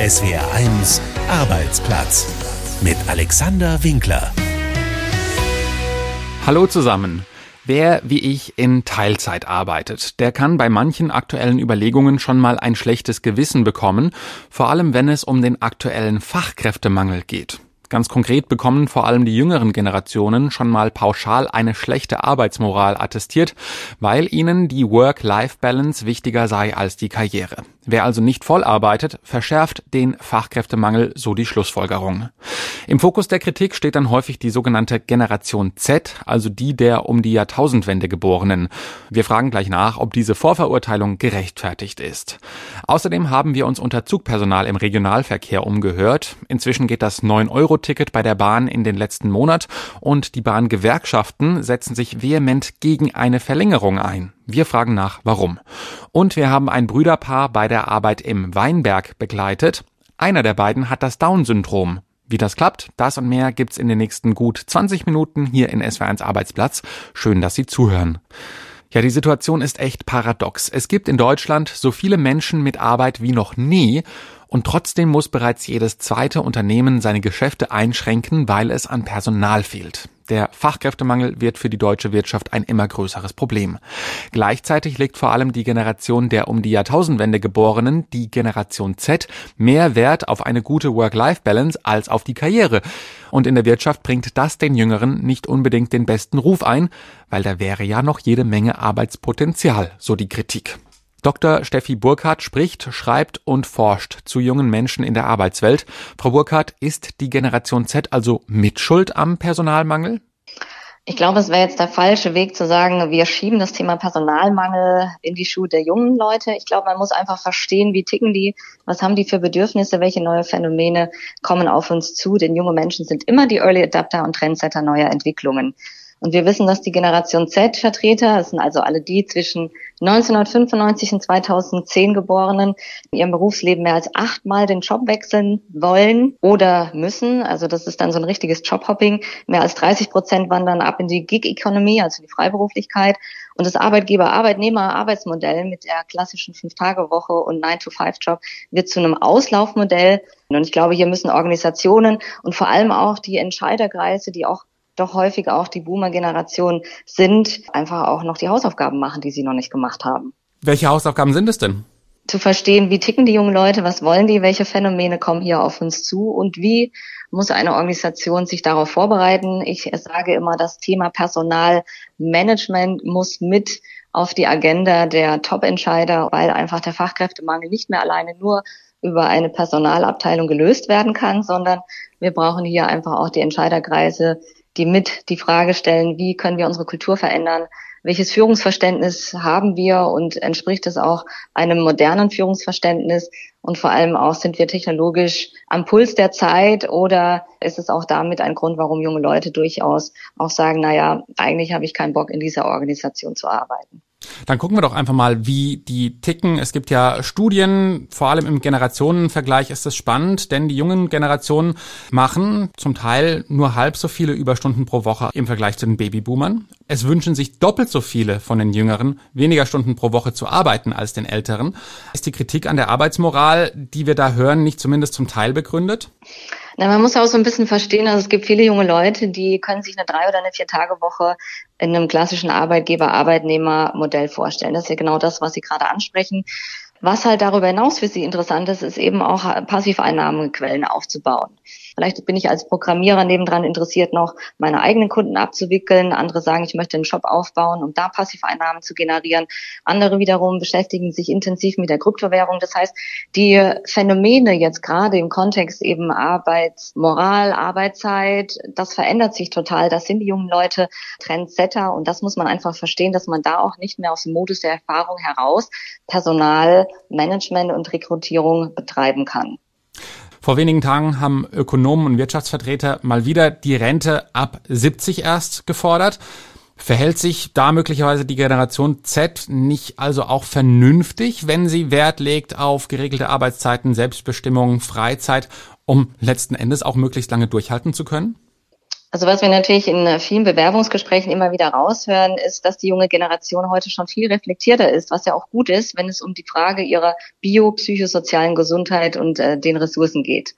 SWR1 Arbeitsplatz mit Alexander Winkler. Hallo zusammen. Wer wie ich in Teilzeit arbeitet, der kann bei manchen aktuellen Überlegungen schon mal ein schlechtes Gewissen bekommen, vor allem wenn es um den aktuellen Fachkräftemangel geht. Ganz konkret bekommen vor allem die jüngeren Generationen schon mal pauschal eine schlechte Arbeitsmoral attestiert, weil ihnen die Work-Life-Balance wichtiger sei als die Karriere. Wer also nicht voll arbeitet, verschärft den Fachkräftemangel, so die Schlussfolgerung. Im Fokus der Kritik steht dann häufig die sogenannte Generation Z, also die der um die Jahrtausendwende Geborenen. Wir fragen gleich nach, ob diese Vorverurteilung gerechtfertigt ist. Außerdem haben wir uns unter Zugpersonal im Regionalverkehr umgehört. Inzwischen geht das 9-Euro-Ticket bei der Bahn in den letzten Monat und die Bahngewerkschaften setzen sich vehement gegen eine Verlängerung ein. Wir fragen nach, warum. Und wir haben ein Brüderpaar bei der Arbeit im Weinberg begleitet. Einer der beiden hat das Down-Syndrom. Wie das klappt, das und mehr gibt's in den nächsten gut 20 Minuten hier in SW1 Arbeitsplatz. Schön, dass Sie zuhören. Ja, die Situation ist echt paradox. Es gibt in Deutschland so viele Menschen mit Arbeit wie noch nie und trotzdem muss bereits jedes zweite Unternehmen seine Geschäfte einschränken, weil es an Personal fehlt. Der Fachkräftemangel wird für die deutsche Wirtschaft ein immer größeres Problem. Gleichzeitig legt vor allem die Generation der um die Jahrtausendwende Geborenen, die Generation Z, mehr Wert auf eine gute Work-Life-Balance als auf die Karriere. Und in der Wirtschaft bringt das den Jüngeren nicht unbedingt den besten Ruf ein, weil da wäre ja noch jede Menge Arbeitspotenzial, so die Kritik. Dr. Steffi Burkhardt spricht, schreibt und forscht zu jungen Menschen in der Arbeitswelt. Frau Burkhardt, ist die Generation Z also mitschuld am Personalmangel? Ich glaube, es wäre jetzt der falsche Weg zu sagen, wir schieben das Thema Personalmangel in die Schuhe der jungen Leute. Ich glaube, man muss einfach verstehen, wie ticken die, was haben die für Bedürfnisse, welche neue Phänomene kommen auf uns zu. Denn junge Menschen sind immer die Early Adapter und Trendsetter neuer Entwicklungen. Und wir wissen, dass die Generation Z-Vertreter, das sind also alle die zwischen 1995 und 2010 Geborenen, in ihrem Berufsleben mehr als achtmal den Job wechseln wollen oder müssen. Also das ist dann so ein richtiges Jobhopping. Mehr als 30 Prozent wandern ab in die Gig-Economy, also die Freiberuflichkeit. Und das Arbeitgeber-Arbeitnehmer-Arbeitsmodell mit der klassischen Fünf-Tage-Woche und Nine-to-Five-Job wird zu einem Auslaufmodell. Und ich glaube, hier müssen Organisationen und vor allem auch die Entscheiderkreise, die auch doch häufig auch die Boomer-Generation sind, einfach auch noch die Hausaufgaben machen, die sie noch nicht gemacht haben. Welche Hausaufgaben sind es denn? Zu verstehen, wie ticken die jungen Leute, was wollen die, welche Phänomene kommen hier auf uns zu und wie muss eine Organisation sich darauf vorbereiten. Ich sage immer, das Thema Personalmanagement muss mit auf die Agenda der Top-Entscheider, weil einfach der Fachkräftemangel nicht mehr alleine nur über eine Personalabteilung gelöst werden kann, sondern wir brauchen hier einfach auch die Entscheiderkreise, die mit die Frage stellen, wie können wir unsere Kultur verändern, welches Führungsverständnis haben wir? Und entspricht es auch einem modernen Führungsverständnis? Und vor allem auch sind wir technologisch am Puls der Zeit? Oder ist es auch damit ein Grund, warum junge Leute durchaus auch sagen, naja, eigentlich habe ich keinen Bock in dieser Organisation zu arbeiten. Dann gucken wir doch einfach mal, wie die ticken. Es gibt ja Studien, vor allem im Generationenvergleich ist es spannend, denn die jungen Generationen machen zum Teil nur halb so viele Überstunden pro Woche im Vergleich zu den Babyboomern. Es wünschen sich doppelt so viele von den Jüngeren, weniger Stunden pro Woche zu arbeiten als den Älteren. Ist die Kritik an der Arbeitsmoral, die wir da hören, nicht zumindest zum Teil begründet? Na, man muss auch so ein bisschen verstehen, also es gibt viele junge Leute, die können sich eine drei oder eine vier Tage Woche in einem klassischen Arbeitgeber-Arbeitnehmer-Modell vorstellen. Das ist ja genau das, was Sie gerade ansprechen. Was halt darüber hinaus für Sie interessant ist, ist eben auch Passiveinnahmequellen aufzubauen. Vielleicht bin ich als Programmierer nebendran interessiert, noch meine eigenen Kunden abzuwickeln. Andere sagen, ich möchte einen Shop aufbauen, um da Passiveinnahmen zu generieren. Andere wiederum beschäftigen sich intensiv mit der Kryptowährung. Das heißt, die Phänomene jetzt gerade im Kontext eben Arbeitsmoral, Arbeitszeit, das verändert sich total. Das sind die jungen Leute Trendsetter und das muss man einfach verstehen, dass man da auch nicht mehr aus dem Modus der Erfahrung heraus Personalmanagement und Rekrutierung betreiben kann. Vor wenigen Tagen haben Ökonomen und Wirtschaftsvertreter mal wieder die Rente ab 70 erst gefordert. Verhält sich da möglicherweise die Generation Z nicht also auch vernünftig, wenn sie Wert legt auf geregelte Arbeitszeiten, Selbstbestimmung, Freizeit, um letzten Endes auch möglichst lange durchhalten zu können? Also was wir natürlich in äh, vielen Bewerbungsgesprächen immer wieder raushören, ist, dass die junge Generation heute schon viel reflektierter ist, was ja auch gut ist, wenn es um die Frage ihrer biopsychosozialen Gesundheit und äh, den Ressourcen geht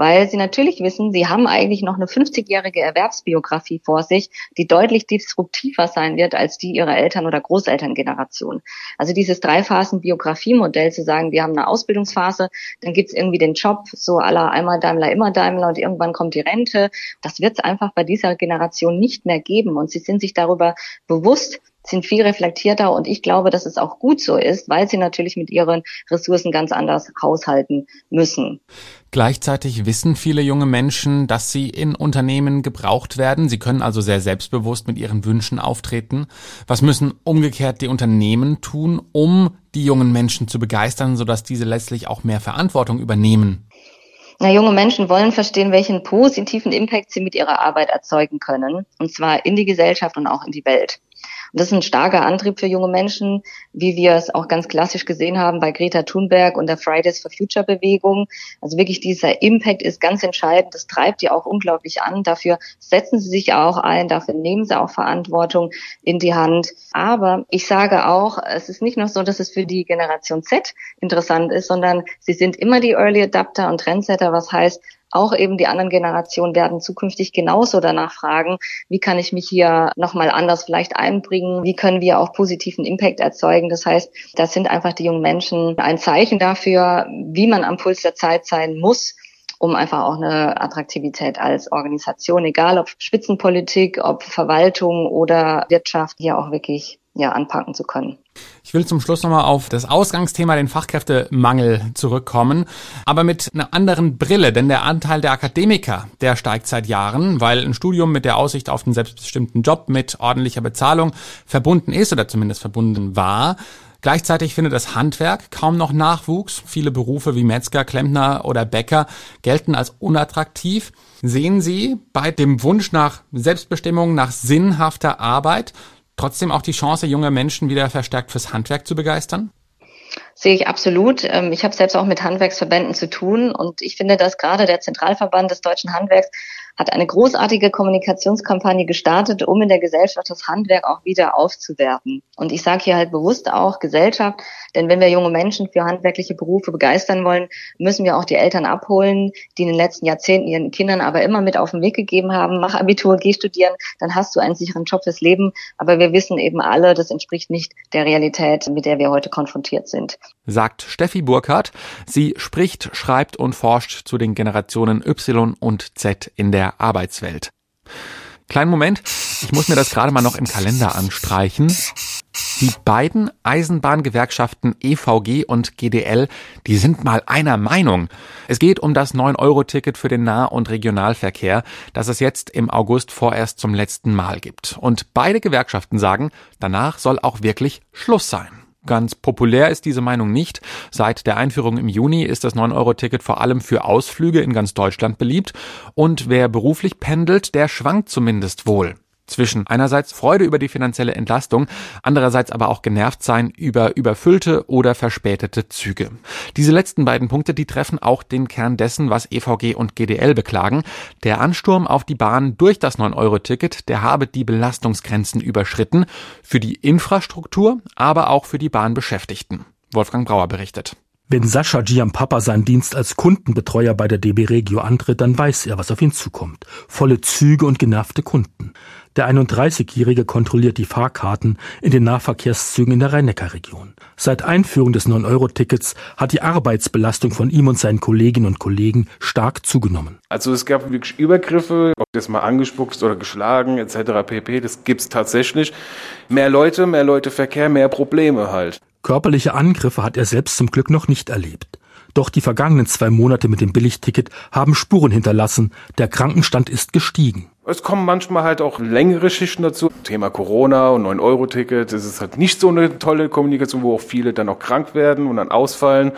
weil sie natürlich wissen, sie haben eigentlich noch eine 50-jährige Erwerbsbiografie vor sich, die deutlich disruptiver sein wird als die ihrer Eltern- oder Großelterngeneration. Also dieses Dreiphasen-Biografiemodell zu sagen, wir haben eine Ausbildungsphase, dann gibt's irgendwie den Job, so aller einmal Daimler, immer Daimler und irgendwann kommt die Rente. Das wird es einfach bei dieser Generation nicht mehr geben. Und sie sind sich darüber bewusst, sind viel reflektierter und ich glaube, dass es auch gut so ist, weil sie natürlich mit ihren Ressourcen ganz anders haushalten müssen. Gleichzeitig wissen viele junge Menschen, dass sie in Unternehmen gebraucht werden. Sie können also sehr selbstbewusst mit ihren Wünschen auftreten. Was müssen umgekehrt die Unternehmen tun, um die jungen Menschen zu begeistern, sodass diese letztlich auch mehr Verantwortung übernehmen? Na, junge Menschen wollen verstehen, welchen positiven Impact sie mit ihrer Arbeit erzeugen können, und zwar in die Gesellschaft und auch in die Welt. Und das ist ein starker Antrieb für junge Menschen, wie wir es auch ganz klassisch gesehen haben bei Greta Thunberg und der Fridays for Future Bewegung. Also wirklich dieser Impact ist ganz entscheidend. Das treibt die auch unglaublich an. Dafür setzen sie sich auch ein. Dafür nehmen sie auch Verantwortung in die Hand. Aber ich sage auch, es ist nicht nur so, dass es für die Generation Z interessant ist, sondern sie sind immer die Early Adapter und Trendsetter, was heißt, auch eben die anderen Generationen werden zukünftig genauso danach fragen, wie kann ich mich hier nochmal anders vielleicht einbringen, wie können wir auch positiven Impact erzeugen. Das heißt, das sind einfach die jungen Menschen ein Zeichen dafür, wie man am Puls der Zeit sein muss, um einfach auch eine Attraktivität als Organisation, egal ob Spitzenpolitik, ob Verwaltung oder Wirtschaft, hier auch wirklich ja, anpacken zu können. Ich will zum Schluss nochmal auf das Ausgangsthema, den Fachkräftemangel zurückkommen, aber mit einer anderen Brille, denn der Anteil der Akademiker, der steigt seit Jahren, weil ein Studium mit der Aussicht auf einen selbstbestimmten Job mit ordentlicher Bezahlung verbunden ist oder zumindest verbunden war. Gleichzeitig findet das Handwerk kaum noch Nachwuchs. Viele Berufe wie Metzger, Klempner oder Bäcker gelten als unattraktiv. Sehen Sie bei dem Wunsch nach Selbstbestimmung, nach sinnhafter Arbeit trotzdem auch die Chance, junge Menschen wieder verstärkt fürs Handwerk zu begeistern? Sehe ich absolut. Ähm, ich habe selbst auch mit Handwerksverbänden zu tun und ich finde, dass gerade der Zentralverband des deutschen Handwerks hat eine großartige Kommunikationskampagne gestartet, um in der Gesellschaft das Handwerk auch wieder aufzuwerten. Und ich sage hier halt bewusst auch Gesellschaft, denn wenn wir junge Menschen für handwerkliche Berufe begeistern wollen, müssen wir auch die Eltern abholen, die in den letzten Jahrzehnten ihren Kindern aber immer mit auf den Weg gegeben haben, mach Abitur, geh studieren, dann hast du einen sicheren Job fürs Leben. Aber wir wissen eben alle, das entspricht nicht der Realität, mit der wir heute konfrontiert sind. Sagt Steffi Burkhardt. Sie spricht, schreibt und forscht zu den Generationen Y und Z in der Arbeitswelt. Kleinen Moment, ich muss mir das gerade mal noch im Kalender anstreichen. Die beiden Eisenbahngewerkschaften EVG und GDL, die sind mal einer Meinung. Es geht um das 9-Euro-Ticket für den Nah- und Regionalverkehr, das es jetzt im August vorerst zum letzten Mal gibt. Und beide Gewerkschaften sagen, danach soll auch wirklich Schluss sein. Ganz populär ist diese Meinung nicht. Seit der Einführung im Juni ist das 9-Euro-Ticket vor allem für Ausflüge in ganz Deutschland beliebt. Und wer beruflich pendelt, der schwankt zumindest wohl zwischen einerseits Freude über die finanzielle Entlastung, andererseits aber auch genervt sein über überfüllte oder verspätete Züge. Diese letzten beiden Punkte, die treffen auch den Kern dessen, was EVG und GDL beklagen. Der Ansturm auf die Bahn durch das 9-Euro-Ticket, der habe die Belastungsgrenzen überschritten, für die Infrastruktur, aber auch für die Bahnbeschäftigten. Wolfgang Brauer berichtet. Wenn Sascha Giampapa seinen Dienst als Kundenbetreuer bei der DB Regio antritt, dann weiß er, was auf ihn zukommt. Volle Züge und genervte Kunden. Der 31-Jährige kontrolliert die Fahrkarten in den Nahverkehrszügen in der Rhein-Neckar-Region. Seit Einführung des 9-Euro-Tickets hat die Arbeitsbelastung von ihm und seinen Kolleginnen und Kollegen stark zugenommen. Also es gab wirklich Übergriffe, ob das mal angespuckt oder geschlagen etc. pp. Das gibt's tatsächlich. Mehr Leute, mehr Leute Verkehr, mehr Probleme halt. Körperliche Angriffe hat er selbst zum Glück noch nicht erlebt. Doch die vergangenen zwei Monate mit dem Billigticket haben Spuren hinterlassen. Der Krankenstand ist gestiegen. Es kommen manchmal halt auch längere Schichten dazu. Thema Corona und 9-Euro-Ticket. Es ist halt nicht so eine tolle Kommunikation, wo auch viele dann auch krank werden und dann ausfallen,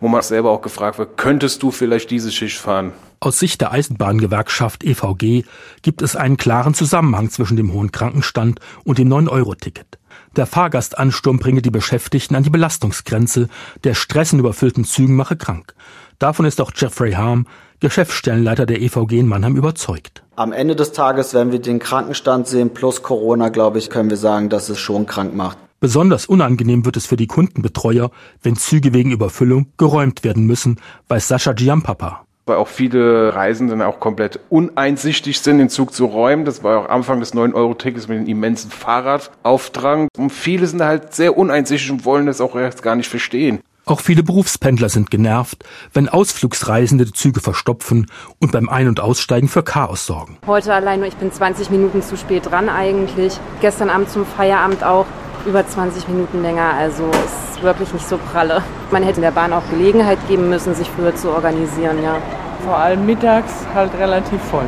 wo man selber auch gefragt wird, könntest du vielleicht diese Schicht fahren? Aus Sicht der Eisenbahngewerkschaft EVG gibt es einen klaren Zusammenhang zwischen dem hohen Krankenstand und dem 9-Euro-Ticket. Der Fahrgastansturm bringe die Beschäftigten an die Belastungsgrenze, der Stress in überfüllten Zügen mache krank. Davon ist auch Jeffrey Harm, Geschäftsstellenleiter der EVG in Mannheim, überzeugt. Am Ende des Tages, wenn wir den Krankenstand sehen plus Corona, glaube ich, können wir sagen, dass es schon krank macht. Besonders unangenehm wird es für die Kundenbetreuer, wenn Züge wegen Überfüllung geräumt werden müssen, weiß Sascha Giampapa weil auch viele Reisenden auch komplett uneinsichtig sind, den Zug zu räumen. Das war auch Anfang des 9-Euro-Tickets mit dem immensen Fahrradaufdrang. Und viele sind halt sehr uneinsichtig und wollen das auch erst gar nicht verstehen. Auch viele Berufspendler sind genervt, wenn Ausflugsreisende die Züge verstopfen und beim Ein- und Aussteigen für Chaos sorgen. Heute allein nur, ich bin 20 Minuten zu spät dran eigentlich. Gestern Abend zum Feierabend auch über 20 Minuten länger. Also ist wirklich nicht so pralle. Man hätte der Bahn auch Gelegenheit geben müssen, sich früher zu organisieren, ja. Vor allem mittags halt relativ voll.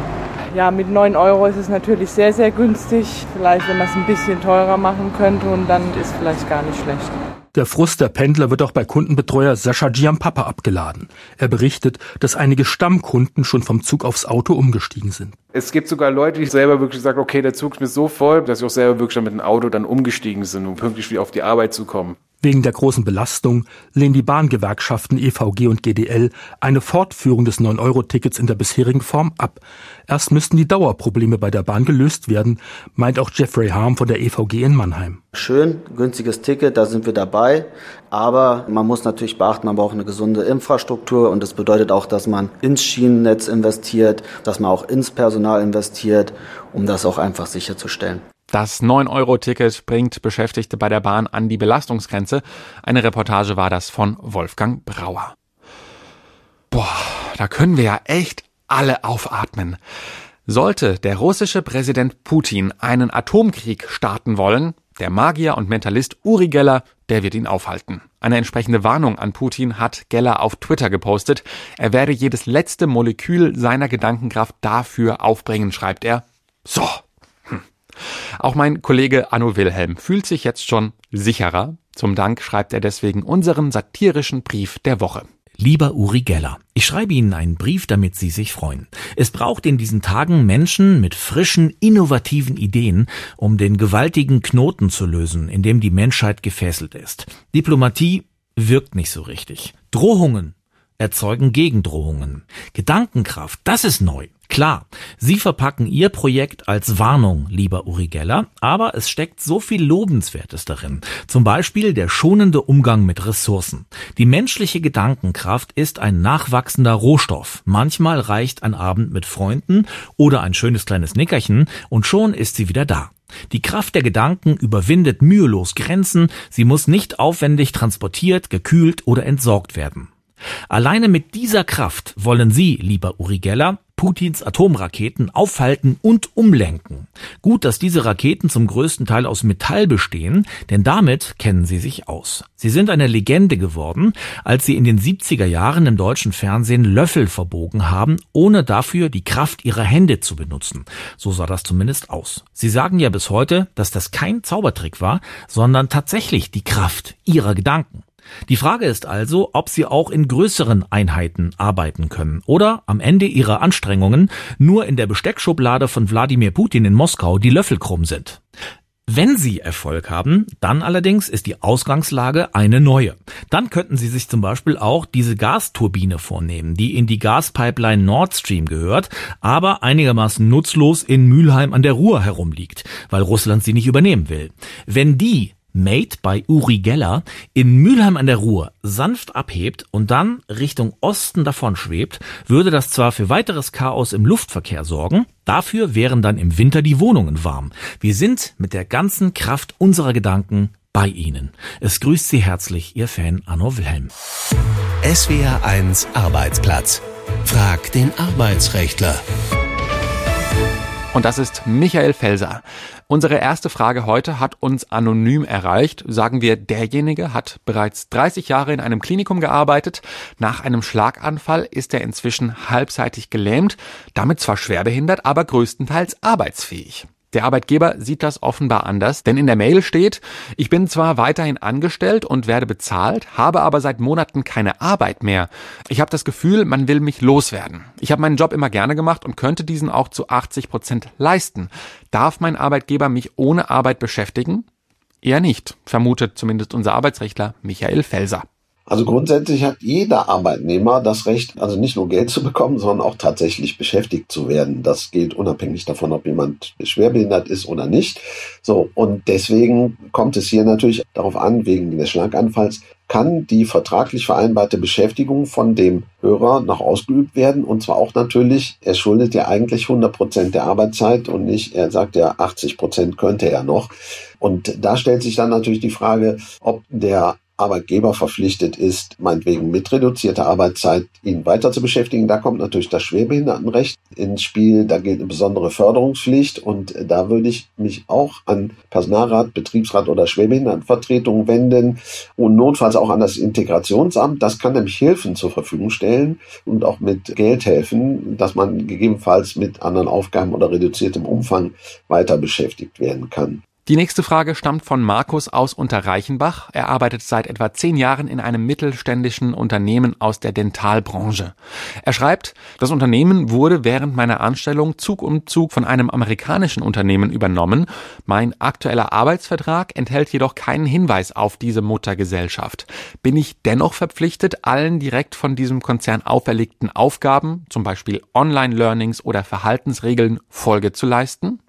Ja, mit 9 Euro ist es natürlich sehr, sehr günstig. Vielleicht, wenn man es ein bisschen teurer machen könnte und dann ist vielleicht gar nicht schlecht. Der Frust der Pendler wird auch bei Kundenbetreuer Sascha Giampapa abgeladen. Er berichtet, dass einige Stammkunden schon vom Zug aufs Auto umgestiegen sind. Es gibt sogar Leute, die selber wirklich sagen, okay, der Zug ist mir so voll, dass sie auch selber wirklich mit dem Auto dann umgestiegen sind, um pünktlich wieder auf die Arbeit zu kommen. Wegen der großen Belastung lehnen die Bahngewerkschaften EVG und GDL eine Fortführung des 9-Euro-Tickets in der bisherigen Form ab. Erst müssten die Dauerprobleme bei der Bahn gelöst werden, meint auch Jeffrey Harm von der EVG in Mannheim. Schön, günstiges Ticket, da sind wir dabei. Aber man muss natürlich beachten, man braucht eine gesunde Infrastruktur und das bedeutet auch, dass man ins Schienennetz investiert, dass man auch ins Personal investiert, um das auch einfach sicherzustellen. Das 9-Euro-Ticket bringt Beschäftigte bei der Bahn an die Belastungsgrenze. Eine Reportage war das von Wolfgang Brauer. Boah, da können wir ja echt alle aufatmen. Sollte der russische Präsident Putin einen Atomkrieg starten wollen, der Magier und Mentalist Uri Geller, der wird ihn aufhalten. Eine entsprechende Warnung an Putin hat Geller auf Twitter gepostet. Er werde jedes letzte Molekül seiner Gedankenkraft dafür aufbringen, schreibt er. So, auch mein Kollege Anno Wilhelm fühlt sich jetzt schon sicherer. Zum Dank schreibt er deswegen unseren satirischen Brief der Woche. Lieber Uri Geller, ich schreibe Ihnen einen Brief, damit Sie sich freuen. Es braucht in diesen Tagen Menschen mit frischen, innovativen Ideen, um den gewaltigen Knoten zu lösen, in dem die Menschheit gefesselt ist. Diplomatie wirkt nicht so richtig. Drohungen erzeugen Gegendrohungen. Gedankenkraft, das ist neu. Klar, Sie verpacken Ihr Projekt als Warnung, lieber Uri Geller, aber es steckt so viel Lobenswertes darin. Zum Beispiel der schonende Umgang mit Ressourcen. Die menschliche Gedankenkraft ist ein nachwachsender Rohstoff. Manchmal reicht ein Abend mit Freunden oder ein schönes kleines Nickerchen und schon ist sie wieder da. Die Kraft der Gedanken überwindet mühelos Grenzen, sie muss nicht aufwendig transportiert, gekühlt oder entsorgt werden. Alleine mit dieser Kraft wollen Sie, lieber Uri Geller, Putins Atomraketen aufhalten und umlenken. Gut, dass diese Raketen zum größten Teil aus Metall bestehen, denn damit kennen sie sich aus. Sie sind eine Legende geworden, als sie in den 70er Jahren im deutschen Fernsehen Löffel verbogen haben, ohne dafür die Kraft ihrer Hände zu benutzen. So sah das zumindest aus. Sie sagen ja bis heute, dass das kein Zaubertrick war, sondern tatsächlich die Kraft ihrer Gedanken. Die Frage ist also, ob sie auch in größeren Einheiten arbeiten können oder am Ende ihrer Anstrengungen nur in der Besteckschublade von Wladimir Putin in Moskau die Löffel krumm sind. Wenn Sie Erfolg haben, dann allerdings ist die Ausgangslage eine neue. Dann könnten Sie sich zum Beispiel auch diese Gasturbine vornehmen, die in die Gaspipeline Nord Stream gehört, aber einigermaßen nutzlos in Mülheim an der Ruhr herumliegt, weil Russland sie nicht übernehmen will. Wenn die Made bei Uri Geller in Mülheim an der Ruhr sanft abhebt und dann Richtung Osten davon schwebt, würde das zwar für weiteres Chaos im Luftverkehr sorgen, dafür wären dann im Winter die Wohnungen warm. Wir sind mit der ganzen Kraft unserer Gedanken bei Ihnen. Es grüßt Sie herzlich Ihr Fan Anno Wilhelm. SWR 1 Arbeitsplatz. Frag den Arbeitsrechtler. Und das ist Michael Felser. Unsere erste Frage heute hat uns anonym erreicht. Sagen wir, derjenige hat bereits 30 Jahre in einem Klinikum gearbeitet. Nach einem Schlaganfall ist er inzwischen halbseitig gelähmt, damit zwar schwerbehindert, aber größtenteils arbeitsfähig. Der Arbeitgeber sieht das offenbar anders, denn in der Mail steht, ich bin zwar weiterhin angestellt und werde bezahlt, habe aber seit Monaten keine Arbeit mehr. Ich habe das Gefühl, man will mich loswerden. Ich habe meinen Job immer gerne gemacht und könnte diesen auch zu 80 Prozent leisten. Darf mein Arbeitgeber mich ohne Arbeit beschäftigen? Eher nicht, vermutet zumindest unser Arbeitsrechtler Michael Felser. Also grundsätzlich hat jeder Arbeitnehmer das Recht, also nicht nur Geld zu bekommen, sondern auch tatsächlich beschäftigt zu werden. Das gilt unabhängig davon, ob jemand schwerbehindert ist oder nicht. So. Und deswegen kommt es hier natürlich darauf an, wegen des Schlaganfalls, kann die vertraglich vereinbarte Beschäftigung von dem Hörer noch ausgeübt werden. Und zwar auch natürlich, er schuldet ja eigentlich 100 Prozent der Arbeitszeit und nicht, er sagt ja 80 Prozent könnte er noch. Und da stellt sich dann natürlich die Frage, ob der Arbeitgeber verpflichtet ist, meinetwegen mit reduzierter Arbeitszeit ihn weiter zu beschäftigen. Da kommt natürlich das Schwerbehindertenrecht ins Spiel. Da gilt eine besondere Förderungspflicht und da würde ich mich auch an Personalrat, Betriebsrat oder Schwerbehindertenvertretung wenden und notfalls auch an das Integrationsamt. Das kann nämlich Hilfen zur Verfügung stellen und auch mit Geld helfen, dass man gegebenenfalls mit anderen Aufgaben oder reduziertem Umfang weiter beschäftigt werden kann. Die nächste Frage stammt von Markus aus Unterreichenbach. Er arbeitet seit etwa zehn Jahren in einem mittelständischen Unternehmen aus der Dentalbranche. Er schreibt, das Unternehmen wurde während meiner Anstellung Zug um Zug von einem amerikanischen Unternehmen übernommen. Mein aktueller Arbeitsvertrag enthält jedoch keinen Hinweis auf diese Muttergesellschaft. Bin ich dennoch verpflichtet, allen direkt von diesem Konzern auferlegten Aufgaben, zum Beispiel Online-Learnings oder Verhaltensregeln, Folge zu leisten?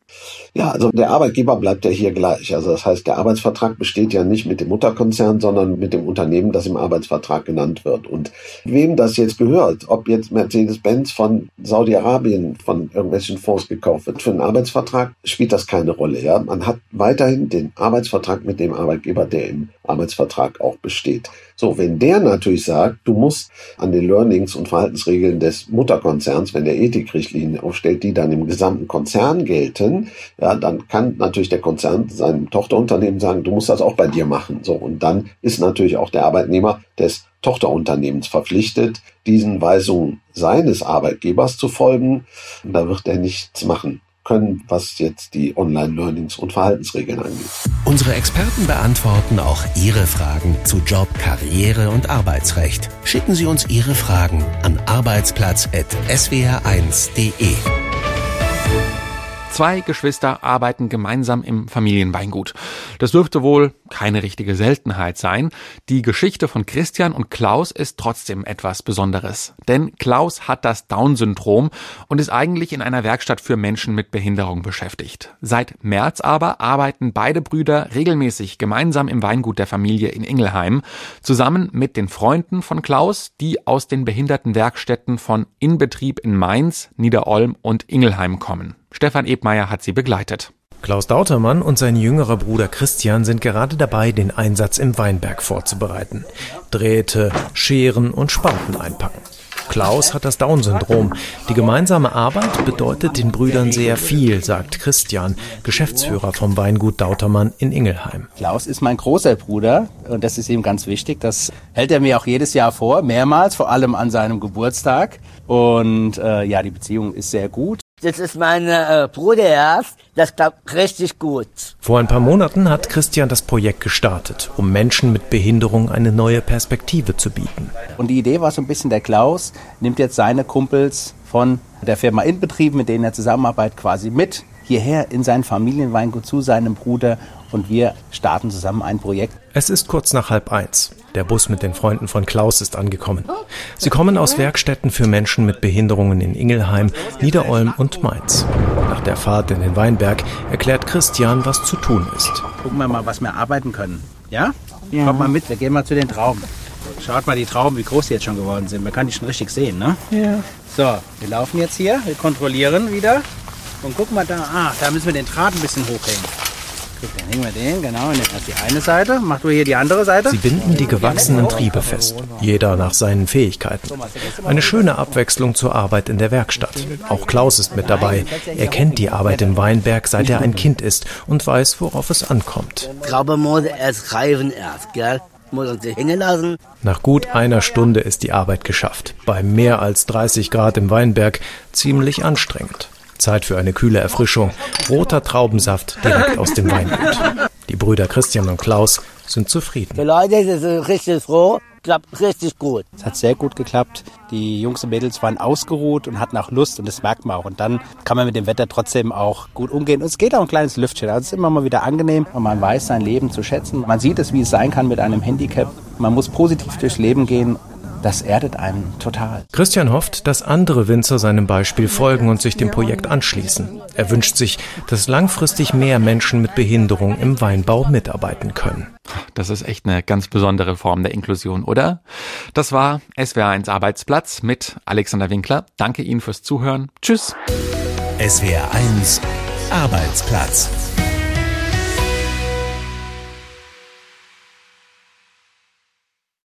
Ja, also der Arbeitgeber bleibt ja hier gleich. Also das heißt, der Arbeitsvertrag besteht ja nicht mit dem Mutterkonzern, sondern mit dem Unternehmen, das im Arbeitsvertrag genannt wird. Und wem das jetzt gehört, ob jetzt Mercedes-Benz von Saudi-Arabien von irgendwelchen Fonds gekauft wird für einen Arbeitsvertrag, spielt das keine Rolle. Ja, man hat weiterhin den Arbeitsvertrag mit dem Arbeitgeber, der im Arbeitsvertrag auch besteht. So, wenn der natürlich sagt, du musst an den Learnings und Verhaltensregeln des Mutterkonzerns, wenn der Ethikrichtlinien aufstellt, die dann im gesamten Konzern gelten, ja, dann kann natürlich der Konzern seinem Tochterunternehmen sagen, du musst das auch bei dir machen. So, und dann ist natürlich auch der Arbeitnehmer des Tochterunternehmens verpflichtet, diesen Weisungen seines Arbeitgebers zu folgen. Und da wird er nichts machen können, was jetzt die Online-Learnings und Verhaltensregeln angeht. Unsere Experten beantworten auch Ihre Fragen zu Job, Karriere und Arbeitsrecht. Schicken Sie uns Ihre Fragen an arbeitsplatz.swr1.de. Zwei Geschwister arbeiten gemeinsam im Familienweingut. Das dürfte wohl keine richtige Seltenheit sein. Die Geschichte von Christian und Klaus ist trotzdem etwas Besonderes. Denn Klaus hat das Down-Syndrom und ist eigentlich in einer Werkstatt für Menschen mit Behinderung beschäftigt. Seit März aber arbeiten beide Brüder regelmäßig gemeinsam im Weingut der Familie in Ingelheim, zusammen mit den Freunden von Klaus, die aus den Behindertenwerkstätten von Inbetrieb in Mainz, Niederolm und Ingelheim kommen. Stefan Ebmeier hat sie begleitet. Klaus Dautermann und sein jüngerer Bruder Christian sind gerade dabei, den Einsatz im Weinberg vorzubereiten. Drähte, Scheren und Spanten einpacken. Klaus hat das Down-Syndrom. Die gemeinsame Arbeit bedeutet den Brüdern sehr viel, sagt Christian, Geschäftsführer vom Weingut Dautermann in Ingelheim. Klaus ist mein großer Bruder und das ist ihm ganz wichtig. Das hält er mir auch jedes Jahr vor, mehrmals, vor allem an seinem Geburtstag. Und äh, ja, die Beziehung ist sehr gut. Das ist mein äh, Bruder erst. Das klappt richtig gut. Vor ein paar Monaten hat Christian das Projekt gestartet, um Menschen mit Behinderung eine neue Perspektive zu bieten. Und die Idee war so ein bisschen, der Klaus nimmt jetzt seine Kumpels von der Firma Inbetrieb, mit denen er zusammenarbeitet, quasi mit hierher in sein Familienweingut zu seinem Bruder und wir starten zusammen ein Projekt. Es ist kurz nach halb eins. Der Bus mit den Freunden von Klaus ist angekommen. Sie kommen aus Werkstätten für Menschen mit Behinderungen in Ingelheim, Niederolm und Mainz. Nach der Fahrt in den Weinberg erklärt Christian, was zu tun ist. Gucken wir mal, was wir arbeiten können. Ja? ja. Kommt mal mit, wir gehen mal zu den Trauben. Schaut mal die Trauben, wie groß die jetzt schon geworden sind. Man kann die schon richtig sehen, ne? Ja. So, wir laufen jetzt hier, wir kontrollieren wieder. Und gucken mal da, ah, da müssen wir den Draht ein bisschen hochhängen. Dann hängen wir den, genau, und jetzt die eine Seite. Mach du hier die andere Seite. Sie binden die gewachsenen Triebe fest, jeder nach seinen Fähigkeiten. Eine schöne Abwechslung zur Arbeit in der Werkstatt. Auch Klaus ist mit dabei. Er kennt die Arbeit im Weinberg, seit er ein Kind ist und weiß, worauf es ankommt. Traube muss erst reifen erst, gell? muss uns hängen lassen. Nach gut einer Stunde ist die Arbeit geschafft. Bei mehr als 30 Grad im Weinberg ziemlich anstrengend. Zeit für eine kühle Erfrischung. Roter Traubensaft direkt aus dem Weingut. Die Brüder Christian und Klaus sind zufrieden. Die Leute sind richtig froh, klappt richtig gut. Es hat sehr gut geklappt. Die Jungs und Mädels waren ausgeruht und hatten auch Lust und das merkt man auch. Und dann kann man mit dem Wetter trotzdem auch gut umgehen. Und es geht auch ein kleines Lüftchen. Also es ist immer mal wieder angenehm und man weiß sein Leben zu schätzen. Man sieht es, wie es sein kann mit einem Handicap. Man muss positiv durchs Leben gehen das erdet einen total. Christian hofft, dass andere Winzer seinem Beispiel folgen und sich dem Projekt anschließen. Er wünscht sich, dass langfristig mehr Menschen mit Behinderung im Weinbau mitarbeiten können. Das ist echt eine ganz besondere Form der Inklusion, oder? Das war SWR1 Arbeitsplatz mit Alexander Winkler. Danke Ihnen fürs Zuhören. Tschüss. SWR1 Arbeitsplatz.